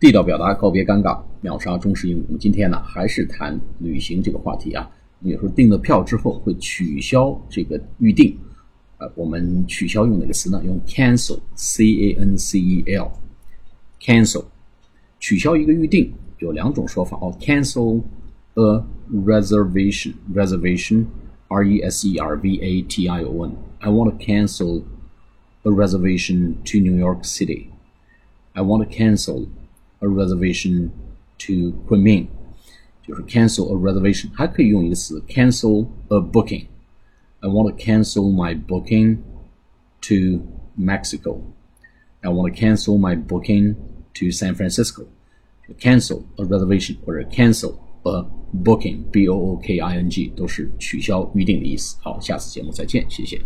地道表达，告别尴尬，秒杀中式英语。我们今天呢，还是谈旅行这个话题啊。有时候订了票之后会取消这个预定，呃，我们取消用哪个词呢？用 cancel，c a n c e l，cancel，取消一个预定有两种说法哦。cancel a reservation，reservation，r e s e r v a t i o n，I want to cancel a reservation to New York City。I want to cancel a reservation to Kunming，就是 cancel a reservation，还可以用一个词 cancel a booking。I want to cancel my booking to Mexico. I want to cancel my booking to San Francisco. Cancel a reservation 或者 cancel a booking，b o o k i n g 都是取消预定的意思。好，下次节目再见，谢谢。